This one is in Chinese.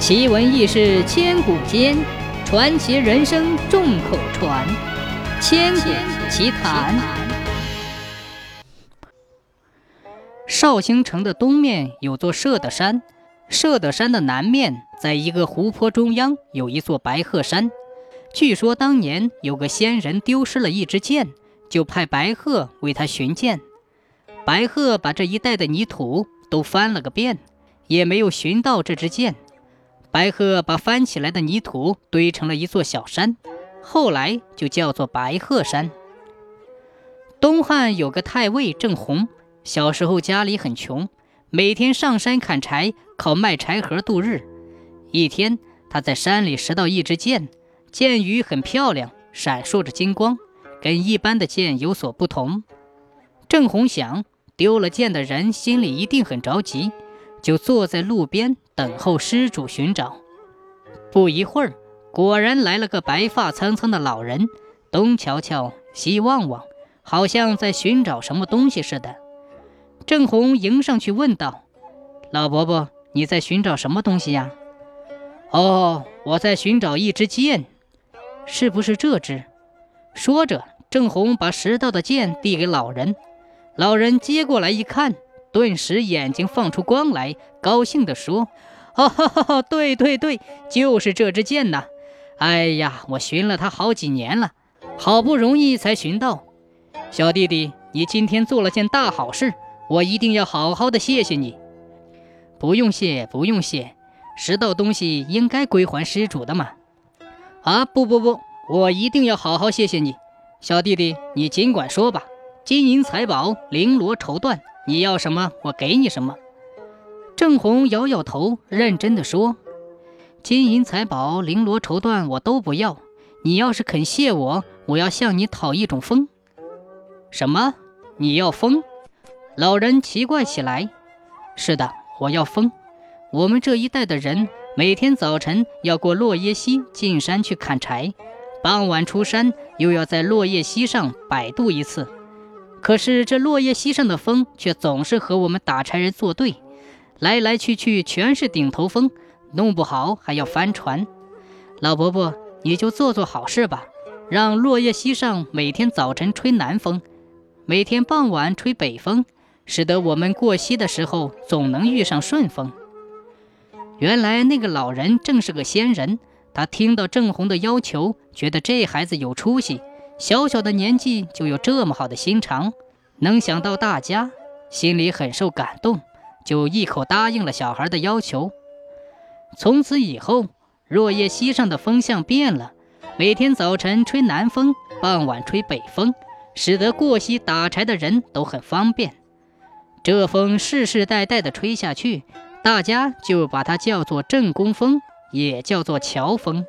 奇闻异事千古间，传奇人生众口传。千古奇谈。绍兴城的东面有座射德山，射德山的南面，在一个湖泊中央有一座白鹤山。据说当年有个仙人丢失了一支箭，就派白鹤为他寻箭。白鹤把这一带的泥土都翻了个遍，也没有寻到这支箭。白鹤把翻起来的泥土堆成了一座小山，后来就叫做白鹤山。东汉有个太尉郑弘，小时候家里很穷，每天上山砍柴，靠卖柴禾度日。一天，他在山里拾到一支箭。箭羽很漂亮，闪烁着金光，跟一般的箭有所不同。郑弘想，丢了箭的人心里一定很着急，就坐在路边等候失主寻找。不一会儿，果然来了个白发苍苍的老人，东瞧瞧，西望望，好像在寻找什么东西似的。郑红迎上去问道：“老伯伯，你在寻找什么东西呀？”“哦，我在寻找一支箭。”是不是这只？说着，郑红把拾到的剑递给老人。老人接过来一看，顿时眼睛放出光来，高兴地说：“哈哈哈，对对对，就是这支箭呐！哎呀，我寻了它好几年了，好不容易才寻到。小弟弟，你今天做了件大好事，我一定要好好的谢谢你。不用谢，不用谢，拾到东西应该归还失主的嘛。”啊不不不，我一定要好好谢谢你，小弟弟，你尽管说吧，金银财宝、绫罗绸缎，你要什么我给你什么。郑红摇摇头，认真的说：“金银财宝、绫罗绸缎我都不要，你要是肯谢我，我要向你讨一种风。”什么？你要风？老人奇怪起来。是的，我要风。我们这一带的人。每天早晨要过落叶溪进山去砍柴，傍晚出山又要在落叶溪上摆渡一次。可是这落叶溪上的风却总是和我们打柴人作对，来来去去全是顶头风，弄不好还要翻船。老伯伯，你就做做好事吧，让落叶溪上每天早晨吹南风，每天傍晚吹北风，使得我们过溪的时候总能遇上顺风。原来那个老人正是个仙人，他听到郑红的要求，觉得这孩子有出息，小小的年纪就有这么好的心肠，能想到大家，心里很受感动，就一口答应了小孩的要求。从此以后，若叶溪上的风向变了，每天早晨吹南风，傍晚吹北风，使得过溪打柴的人都很方便。这风世世代代的吹下去。大家就把它叫做正宫风，也叫做乔风。